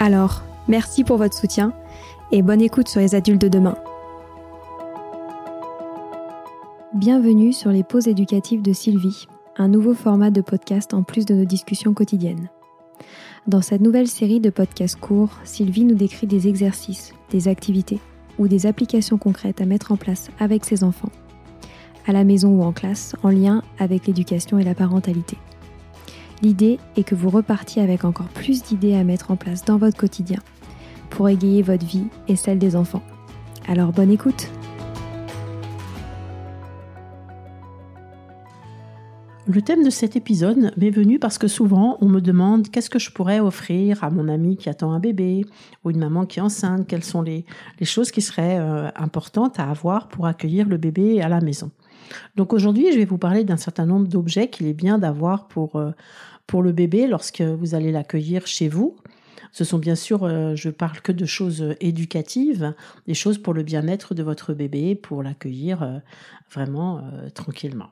alors, merci pour votre soutien et bonne écoute sur les adultes de demain. Bienvenue sur les pauses éducatives de Sylvie, un nouveau format de podcast en plus de nos discussions quotidiennes. Dans cette nouvelle série de podcasts courts, Sylvie nous décrit des exercices, des activités ou des applications concrètes à mettre en place avec ses enfants, à la maison ou en classe, en lien avec l'éducation et la parentalité. L'idée est que vous repartiez avec encore plus d'idées à mettre en place dans votre quotidien pour égayer votre vie et celle des enfants. Alors bonne écoute Le thème de cet épisode m'est venu parce que souvent on me demande qu'est-ce que je pourrais offrir à mon ami qui attend un bébé? ou une maman qui est enceinte, quelles sont les, choses qui seraient euh, importantes à avoir pour accueillir le bébé à la maison? Donc aujourd'hui je vais vous parler d'un certain nombre d'objets qu'il est bien d'avoir pour... Euh, pour le bébé lorsque vous allez l'accueillir chez vous. Ce sont bien sûr, euh, je parle que de choses éducatives, des choses pour le bien-être de votre bébé, pour l'accueillir euh, vraiment euh, tranquillement.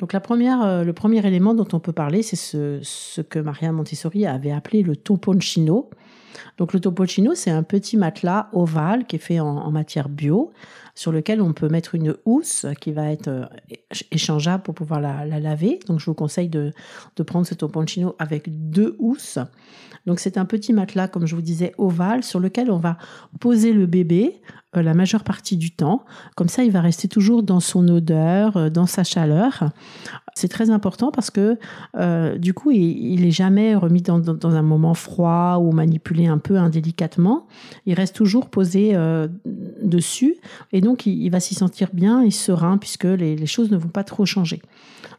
Donc la première, le premier élément dont on peut parler, c'est ce, que Maria Montessori avait appelé le toponcino. Donc le toponcino, c'est un petit matelas ovale qui est fait en matière bio, sur lequel on peut mettre une housse qui va être euh, échangeable pour pouvoir la, laver. Donc je vous conseille de, prendre ce toponcino avec deux housses. Donc c'est un petit matelas, comme je vous disais, ovale sur lequel on va poser le bébé euh, la majeure partie du temps. Comme ça, il va rester toujours dans son odeur, euh, dans sa chaleur. C'est très important parce que du coup, il, n'est est jamais remis dans, un moment froid ou manipulé un peu indélicatement. Il reste toujours posé dessus et donc il, va s'y sentir bien et serein puisque les, choses ne vont pas trop changer.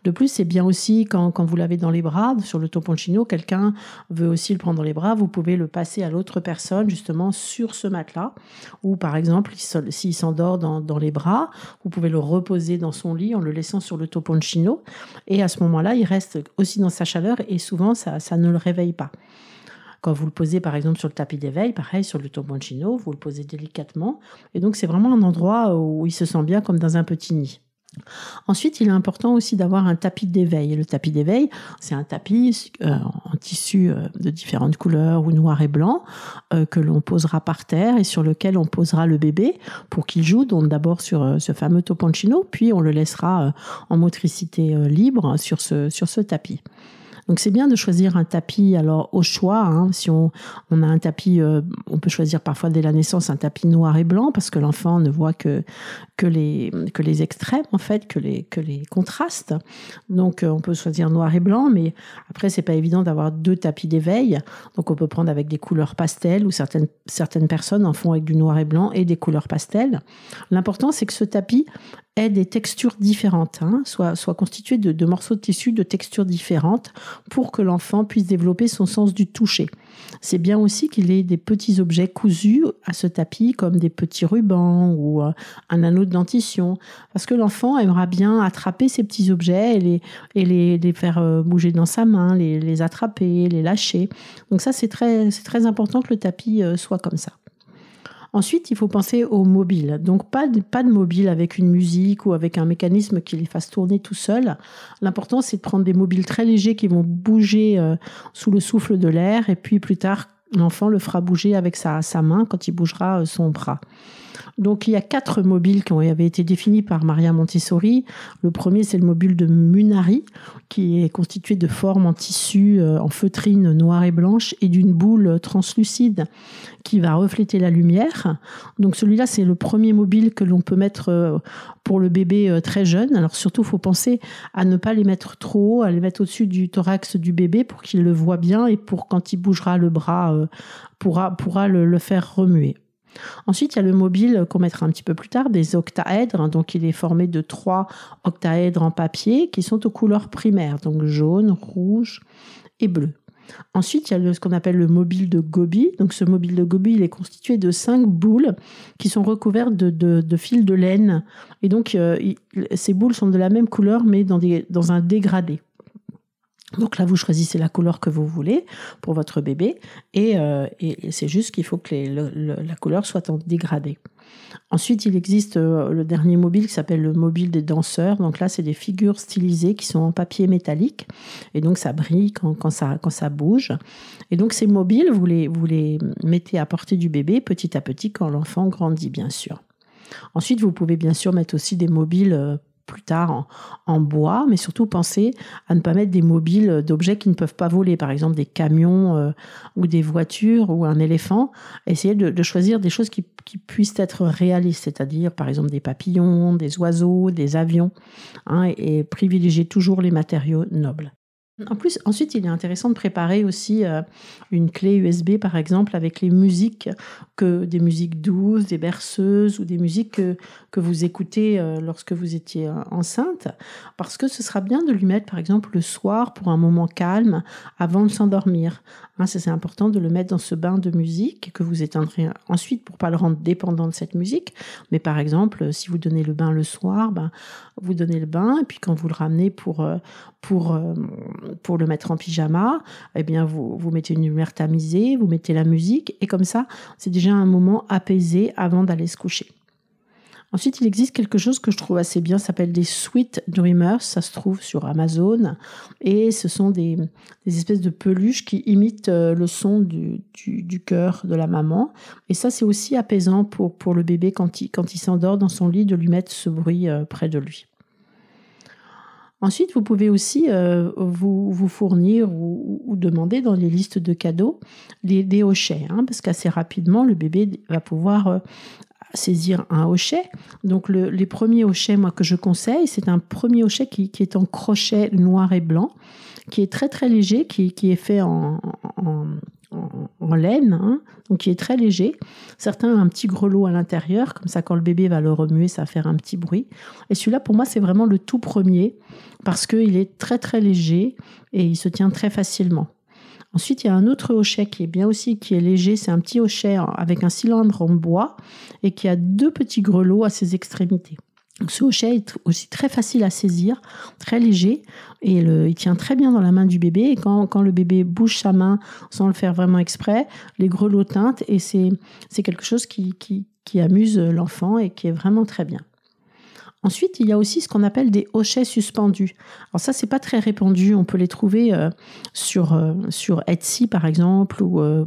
De plus, c'est bien aussi quand, vous l'avez dans les bras, sur le toponcino, quelqu'un veut aussi le prendre dans les bras, vous pouvez le passer à l'autre personne justement sur ce matelas. Ou par exemple, s'il s'endort dans, les bras, vous pouvez le reposer dans son lit en le laissant sur le toponcino. Et à ce moment-là, il reste aussi dans sa chaleur et souvent ça, ça ne le réveille pas. Quand vous le posez par exemple sur le tapis d'éveil, pareil sur le toponcino, vous le posez délicatement. Et donc c'est vraiment un endroit où il se sent bien comme dans un petit nid. Ensuite, il est important aussi d'avoir un tapis d'éveil. Le tapis d'éveil, c'est un tapis euh, en tissu euh, de différentes couleurs ou noir et blanc euh, que l'on posera par terre et sur lequel on posera le bébé pour qu'il joue. Donc d'abord sur ce fameux toponcino, puis on le laissera en motricité libre sur ce tapis. Donc c'est bien de choisir un tapis alors au choix. Hein. si on, a un tapis, euh, on peut choisir parfois dès la naissance un tapis noir et blanc parce que l'enfant ne voit que, que, les, que les extrêmes en fait, que les, que les contrastes. Donc euh, on peut choisir noir et blanc, mais après c'est pas évident d'avoir deux tapis d'éveil. Donc on peut prendre avec des couleurs pastel ou certaines, certaines personnes en font avec du noir et blanc et des couleurs pastel. L'important c'est que ce tapis ait des textures différentes, hein, soit, soit constitué de, de, morceaux de tissu de textures différentes pour que l'enfant puisse développer son sens du toucher. C'est bien aussi qu'il ait des petits objets cousus à ce tapis, comme des petits rubans ou euh, un anneau de dentition, parce que l'enfant aimera bien attraper ces petits objets et les, et les, les faire euh, bouger dans sa main, les, les attraper, les lâcher. Donc ça, c'est très, très important que le tapis euh, soit comme ça. Ensuite, il faut penser au mobile. Donc, pas de, mobile avec une musique ou avec un mécanisme qui les fasse tourner tout seul. L'important, c'est de prendre des mobiles très légers qui vont bouger euh, sous le souffle de l'air et puis plus tard, l'enfant le fera bouger avec sa, sa main quand il bougera euh, son bras. Donc il y a quatre mobiles qui ont été définis par Maria Montessori. Le premier, c'est le mobile de Munari, qui est constitué de formes en tissu, euh, en feutrine noire et blanche, et d'une boule translucide qui va refléter la lumière. Donc celui-là, c'est le premier mobile que l'on peut mettre euh, pour le bébé euh, très jeune. Alors surtout, il faut penser à ne pas les mettre trop haut, à les mettre au-dessus du thorax du bébé pour qu'il le voit bien et pour quand il bougera le bras, pourra le faire remuer. Ensuite, il y a le mobile qu'on mettra un petit peu plus tard, des octaèdres. Donc, il est formé de trois octaèdres en papier qui sont aux couleurs primaires, donc jaune, rouge et bleu. Ensuite, il y a ce qu'on appelle le mobile de Gobi. Donc, ce mobile de Gobi, il est constitué de cinq boules qui sont recouvertes de, fils de laine. Et donc, euh, ces boules sont de la même couleur, mais dans un dégradé. Donc là, vous choisissez la couleur que vous voulez pour votre bébé et, euh, c'est juste qu'il faut que la couleur soit en dégradé. Ensuite, il existe euh, le dernier mobile qui s'appelle le mobile des danseurs. Donc là, c'est des figures stylisées qui sont en papier métallique et donc ça brille quand, ça, bouge. Et donc ces mobiles, vous les, vous les mettez à portée du bébé petit à petit quand l'enfant grandit, bien sûr. Ensuite, vous pouvez bien sûr mettre aussi des mobiles euh, plus tard en, bois, mais surtout penser à ne pas mettre des mobiles d'objets qui ne peuvent pas voler, par exemple des camions euh, ou des voitures ou un éléphant. Essayez de, choisir des choses qui, puissent être réalistes, c'est-à-dire par exemple des papillons, des oiseaux, des avions, hein, et privilégier toujours les matériaux nobles. En plus, ensuite, il est intéressant de préparer aussi euh, une clé USB, par exemple, avec les musiques, que des musiques douces, des berceuses ou des musiques que, vous écoutez euh, lorsque vous étiez euh, enceinte, parce que ce sera bien de lui mettre, par exemple, le soir pour un moment calme avant de s'endormir. Hein, c'est important de le mettre dans ce bain de musique que vous éteindrez ensuite pour pas le rendre dépendant de cette musique. Mais par exemple, si vous donnez le bain le soir, ben, vous donnez le bain et puis quand vous le ramenez pour, pour pour le mettre en pyjama, eh bien vous, vous mettez une lumière tamisée, vous mettez la musique, et comme ça, c'est déjà un moment apaisé avant d'aller se coucher. Ensuite, il existe quelque chose que je trouve assez bien, ça s'appelle des Sweet Dreamers, ça se trouve sur Amazon, et ce sont des, espèces de peluches qui imitent euh, le son du, du, cœur de la maman. Et ça, c'est aussi apaisant pour, pour le bébé quand il, quand il s'endort dans son lit, de lui mettre ce bruit euh, près de lui. Ensuite, vous pouvez aussi euh, vous, fournir ou, demander dans les listes de cadeaux des, hochets, hein, parce qu'assez rapidement, le bébé va pouvoir euh, saisir un hochet. Donc, les premiers hochets, moi, que je conseille, c'est un premier hochet qui, est en crochet noir et blanc, qui est très très léger, qui, est fait en, en, laine, hein, donc qui est très léger. Certains ont un petit grelot à l'intérieur, comme ça quand le bébé va le remuer, ça va faire un petit bruit. Et celui-là, pour moi, c'est vraiment le tout premier, parce qu'il est très très léger et il se tient très facilement. Ensuite, il y a un autre hochet qui est bien aussi, qui est léger. C'est un petit hochet avec un cylindre en bois et qui a deux petits grelots à ses extrémités. Ce hochet est aussi très facile à saisir, très léger, et il tient très bien dans la main du bébé. Et quand, le bébé bouge sa main sans le faire vraiment exprès, les grelots teintent, et c'est quelque chose qui, qui amuse l'enfant et qui est vraiment très bien. Ensuite, il y a aussi ce qu'on appelle des hochets suspendus. Alors ça, c'est pas très répandu. On peut les trouver euh, sur, euh, sur Etsy, par exemple, ou, euh,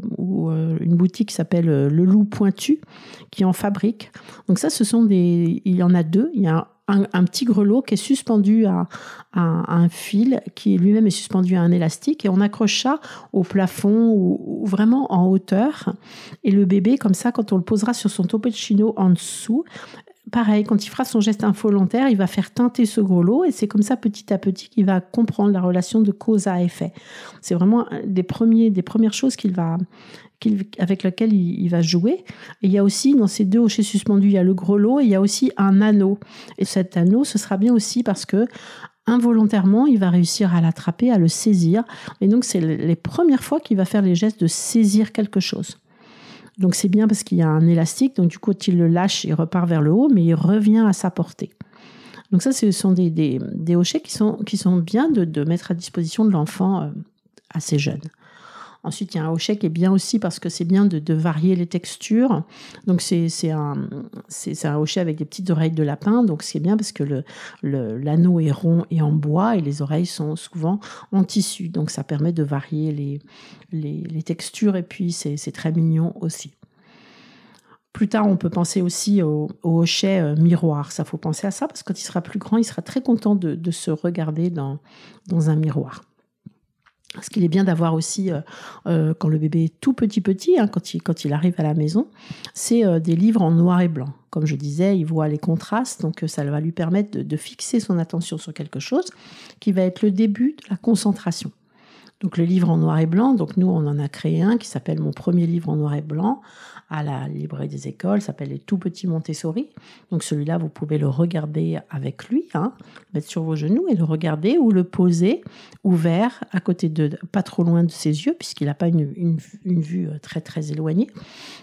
une boutique qui s'appelle Le Loup Pointu, qui en fabrique. Donc ça, ce sont des... Il y en a deux. Il y a un, petit grelot qui est suspendu à, un fil qui lui-même est suspendu à un élastique et on accroche ça au plafond ou, vraiment en hauteur. Et le bébé, comme ça, quand on le posera sur son topochino en dessous, pareil, quand il fera son geste involontaire, il va faire teinter ce grelot et c'est comme ça petit à petit qu'il va comprendre la relation de cause à effet. C'est vraiment des, premiers, des premières choses qu'il va, avec lequel il, va jouer. Il y a aussi, dans ces deux hochets suspendus, il y a le grelot et il y a aussi un anneau. Et cet anneau, ce sera bien aussi parce que involontairement, il va réussir à l'attraper, à le saisir. Et donc, c'est les premières fois qu'il va faire les gestes de saisir quelque chose. Donc, c'est bien parce qu'il y a un élastique. Donc, du coup, il le lâche, il repart vers le haut, mais il revient à sa portée. Donc, ça, ce sont des, des, hochets qui sont, qui sont bien de, de mettre à disposition de l'enfant euh, assez jeune. Ensuite, il y a un hochet qui est bien aussi parce que c'est bien de, varier les textures. Donc, c'est un, un hochet avec des petites oreilles de lapin. Donc, c'est bien parce que l'anneau le, est rond et en bois et les oreilles sont souvent en tissu. Donc, ça permet de varier les, les, textures et puis c'est très mignon aussi. Plus tard, on peut penser aussi au, hochet euh, miroir. Ça faut penser à ça parce que quand il sera plus grand, il sera très content de, se regarder dans, dans un miroir. Ce qu'il est bien d'avoir aussi, euh, euh, quand le bébé est tout petit petit, hein, quand, il, quand il arrive à la maison, c'est euh, des livres en noir et blanc. Comme je disais, il voit les contrastes, donc ça va lui permettre de fixer son attention sur quelque chose qui va être le début de la concentration. Donc le livre en noir et blanc, donc nous on en a créé un qui s'appelle Mon premier livre en noir et blanc à la librairie des écoles, s'appelle Les tout petits Montessori. Donc celui-là vous pouvez le regarder avec lui, hein, mettre sur vos genoux et le regarder ou le poser ouvert à côté de, pas trop loin de ses yeux puisqu'il n'a pas une, une, vue euh, très très éloignée.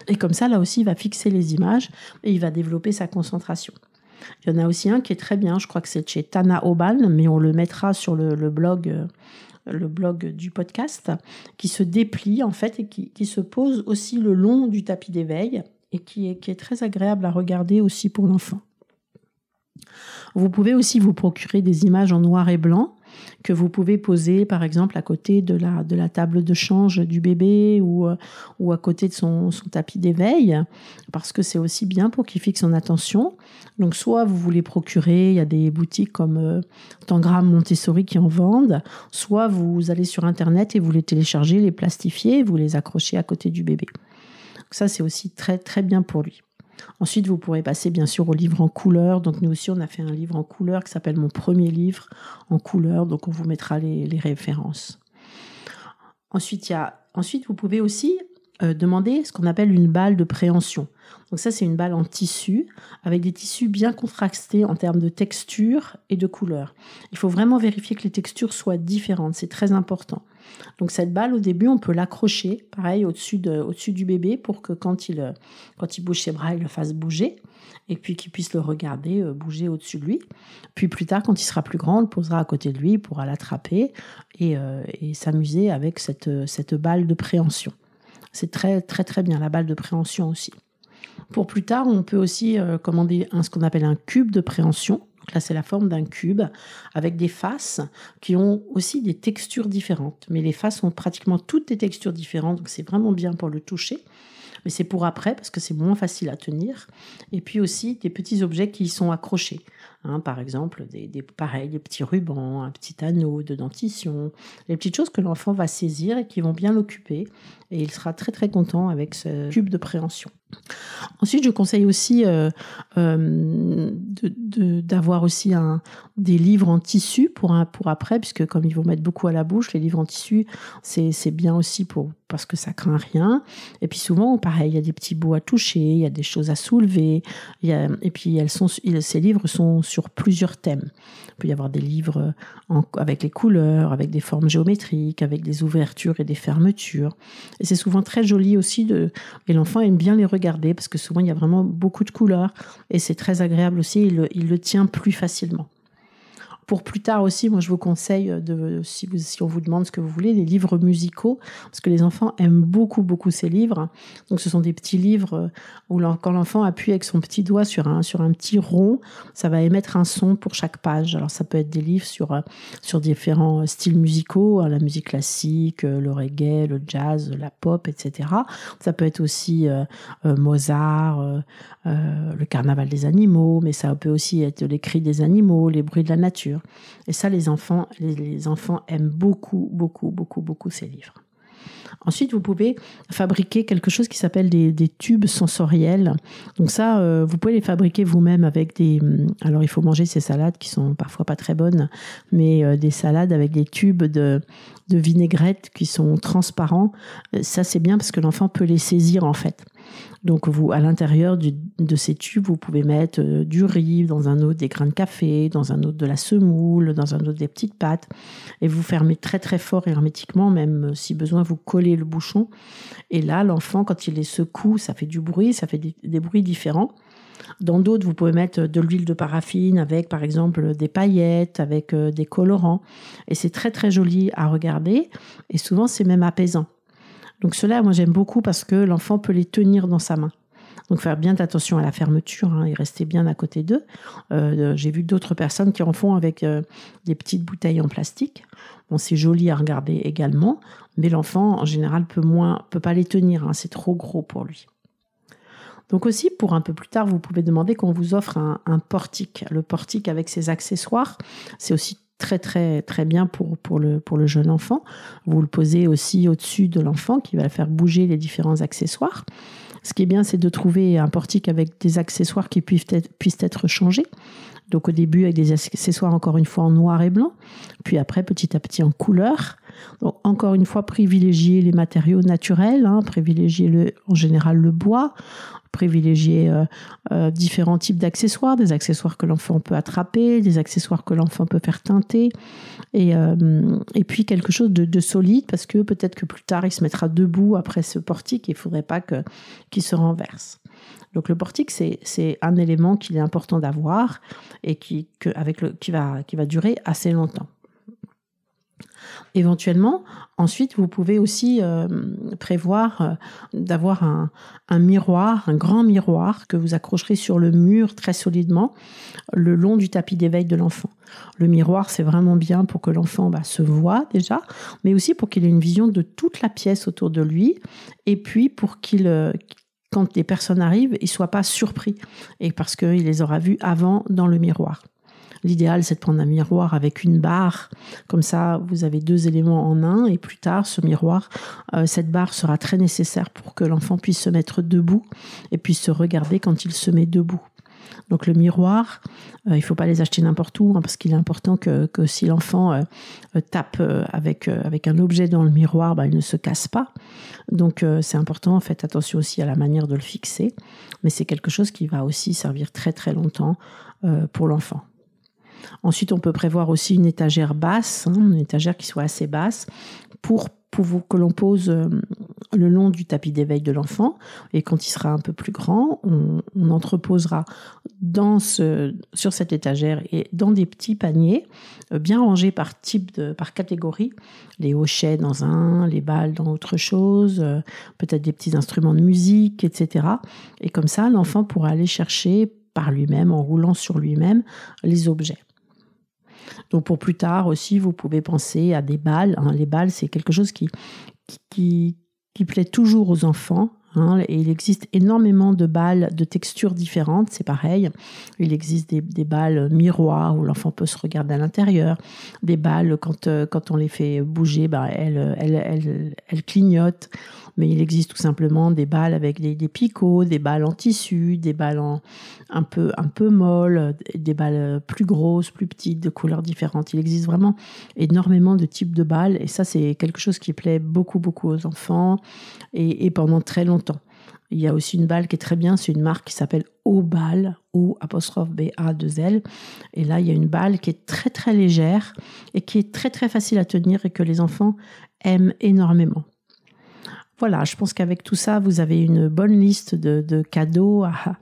Et comme ça là aussi il va fixer les images et il va développer sa concentration. Il y en a aussi un qui est très bien, je crois que c'est chez Tana Obal, mais on le mettra sur le, le blog euh, le blog du podcast, qui se déplie en fait et qui, se pose aussi le long du tapis d'éveil et qui est, qui est très agréable à regarder aussi pour l'enfant. Vous pouvez aussi vous procurer des images en noir et blanc que vous pouvez poser par exemple à côté de la, de la table de change du bébé ou, euh, ou à côté de son, son tapis d'éveil, parce que c'est aussi bien pour qu'il fixe son attention. Donc soit vous voulez procurer, il y a des boutiques comme euh, Tangram Montessori qui en vendent, soit vous allez sur Internet et vous les téléchargez, les plastifiez, vous les accrochez à côté du bébé. Donc ça c'est aussi très très bien pour lui. Ensuite, vous pourrez passer bien sûr au livre en couleur. Donc nous aussi, on a fait un livre en couleur qui s'appelle Mon premier livre en couleur. Donc on vous mettra les, références. Ensuite, vous pouvez aussi euh, demander ce qu'on appelle une balle de préhension. Donc ça, c'est une balle en tissu avec des tissus bien contrastés en termes de texture et de couleur. Il faut vraiment vérifier que les textures soient différentes. C'est très important. Donc cette balle, au début, on peut l'accrocher, pareil, au-dessus au du bébé pour que quand il, quand il bouge ses bras, il le fasse bouger et puis qu'il puisse le regarder euh, bouger au-dessus de lui. Puis plus tard, quand il sera plus grand, on le posera à côté de lui, il pourra l'attraper et, euh, s'amuser avec cette, cette balle de préhension. C'est très très très bien, la balle de préhension aussi. Pour plus tard, on peut aussi euh, commander ce qu'on appelle un cube de préhension. Là, c'est la forme d'un cube avec des faces qui ont aussi des textures différentes. Mais les faces ont pratiquement toutes des textures différentes, donc c'est vraiment bien pour le toucher. Mais c'est pour après parce que c'est moins facile à tenir. Et puis aussi des petits objets qui y sont accrochés. Hein, par exemple, des, des, pareil, des petits rubans, un petit anneau de dentition, les petites choses que l'enfant va saisir et qui vont bien l'occuper. Et il sera très très content avec ce cube de préhension. Ensuite, je conseille aussi euh, euh, d'avoir aussi un, des livres en tissu pour, un, pour après, puisque comme ils vont mettre beaucoup à la bouche, les livres en tissu, c'est bien aussi pour, parce que ça craint rien. Et puis souvent, pareil, il y a des petits bouts à toucher, il y a des choses à soulever. Et puis elles sont, ces livres sont sur plusieurs thèmes. Il peut y avoir des livres avec les couleurs, avec des formes géométriques, avec des ouvertures et des fermetures. Et c'est souvent très joli aussi. De, et l'enfant aime bien les regarder parce que souvent il y a vraiment beaucoup de couleurs et c'est très agréable aussi. Il le, il le tient plus facilement. Pour plus tard aussi, moi je vous conseille de, si, on vous demande ce que vous voulez, des livres musicaux, parce que les enfants aiment beaucoup, beaucoup ces livres. Donc ce sont des petits livres où quand l'enfant appuie avec son petit doigt sur un, sur un petit rond, ça va émettre un son pour chaque page. Alors ça peut être des livres sur, sur différents styles musicaux, hein, la musique classique, le reggae, le jazz, la pop, etc. Ça peut être aussi euh, euh, Mozart, euh, le carnaval des animaux, mais ça peut aussi être les cris des animaux, les bruits de la nature. Et ça, les enfants, les, enfants aiment beaucoup, beaucoup, beaucoup, beaucoup ces livres. Ensuite, vous pouvez fabriquer quelque chose qui s'appelle des, tubes sensoriels. Donc ça, vous pouvez les fabriquer vous-même avec des... Hum, alors, il faut manger ces salades qui sont parfois pas très bonnes, mais des salades avec des tubes de, de vinaigrette qui sont transparents. Ça, c'est bien parce que l'enfant peut les saisir en fait. Donc vous, à l'intérieur de ces tubes, vous pouvez mettre euh, du riz, dans un autre des grains de café, dans un autre de la semoule, dans un autre des petites pâtes, et vous fermez très très fort hermétiquement, même euh, si besoin vous collez le bouchon. Et là, l'enfant, quand il les secoue, ça fait du bruit, ça fait des, bruits différents. Dans d'autres, vous pouvez mettre de l'huile de paraffine avec, par exemple, des paillettes, avec euh, des colorants. Et c'est très, très joli à regarder. Et souvent, c'est même apaisant. Donc cela, moi j'aime beaucoup parce que l'enfant peut les tenir dans sa main. Donc faire bien attention à la fermeture hein, et rester bien à côté d'eux. Euh, j'ai vu d'autres personnes qui en font avec euh, des petites bouteilles en plastique. C'est joli à regarder également, mais l'enfant en général peut moins, peut pas les tenir. Hein, c'est trop gros pour lui. Donc aussi, pour un peu plus tard, vous pouvez demander qu'on vous offre un, un portique. Le portique avec ses accessoires, c'est aussi très très très bien pour, pour, le, pour le jeune enfant. Vous le posez aussi au-dessus de l'enfant qui va faire bouger les différents accessoires. Ce qui est bien, c'est de trouver un portique avec des accessoires qui puissent être, changés. Donc au début avec des accessoires encore une fois en noir et blanc, puis après petit à petit en couleur. Donc encore une fois privilégier les matériaux naturels, hein, privilégier le, en général le bois, privilégier euh, euh, différents types d'accessoires, des accessoires que l'enfant peut attraper, des accessoires que l'enfant peut faire teinter, et, euh, puis quelque chose de, solide parce que peut-être que plus tard il se mettra debout après ce portique et il ne faudrait pas qu'il se renverse. Donc le portique, c'est, un élément qu'il est important d'avoir et qui, avec qui, va, qui va durer assez longtemps. Éventuellement, ensuite, vous pouvez aussi euh, prévoir euh, d'avoir un, miroir, un grand miroir que vous accrocherez sur le mur très solidement le long du tapis d'éveil de l'enfant. Le miroir, c'est vraiment bien pour que l'enfant bah, se voit déjà, mais aussi pour qu'il ait une vision de toute la pièce autour de lui, et puis pour qu'il, euh, quand des personnes arrivent, il ne soit pas surpris, et parce qu'il les aura vues avant dans le miroir. L'idéal, c'est de prendre un miroir avec une barre. Comme ça, vous avez deux éléments en un. Et plus tard, ce miroir, euh, cette barre sera très nécessaire pour que l'enfant puisse se mettre debout et puisse se regarder quand il se met debout. Donc le miroir, euh, il ne faut pas les acheter n'importe où, hein, parce qu'il est important que, si l'enfant euh, tape avec, avec un objet dans le miroir, bah, il ne se casse pas. Donc c'est important, faites attention aussi à la manière de le fixer, mais c'est quelque chose qui va aussi servir très très longtemps pour l'enfant. Ensuite, on peut prévoir aussi une étagère basse, hein, une étagère qui soit assez basse, pour, que l'on pose euh, le long du tapis d'éveil de l'enfant. Et quand il sera un peu plus grand, on, entreposera sur cette étagère et dans des petits paniers euh, bien rangés par type de, par catégorie, les hochets dans un, les balles dans autre chose, euh, peut-être des petits instruments de musique, etc. Et comme ça, l'enfant pourra aller chercher par lui-même, en roulant sur lui-même, les objets. Donc pour plus tard aussi, vous pouvez penser à des balles. Hein. Les balles, c'est quelque chose qui, plaît toujours aux enfants. Hein, et il existe énormément de balles de textures différentes, c'est pareil. Il existe des, balles miroirs où l'enfant peut se regarder à l'intérieur. Des balles, quand, euh, quand on les fait bouger, bah, elles, clignotent. Mais il existe tout simplement des balles avec des, picots, des balles en tissu, des balles un, peu, un peu molles, des balles plus grosses, plus petites, de couleurs différentes. Il existe vraiment énormément de types de balles. Et ça, c'est quelque chose qui plaît beaucoup, beaucoup aux enfants et, pendant très longtemps il y a aussi une balle qui est très bien, c'est une marque qui s'appelle O-Ball, O apostrophe B-A 2 L. Et là, il y a une balle qui est très très légère et qui est très très facile à tenir et que les enfants aiment énormément. Voilà, je pense qu'avec tout ça, vous avez une bonne liste de, cadeaux à,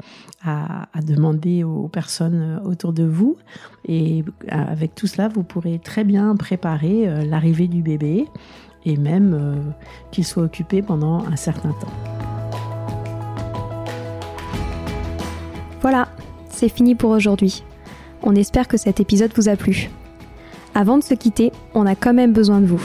demander aux personnes autour de vous. Et avec tout cela, vous pourrez très bien préparer euh, l'arrivée du bébé et même euh, qu'il soit occupé pendant un certain temps. Voilà, c'est fini pour aujourd'hui. On espère que cet épisode vous a plu. Avant de se quitter, on a quand même besoin de vous.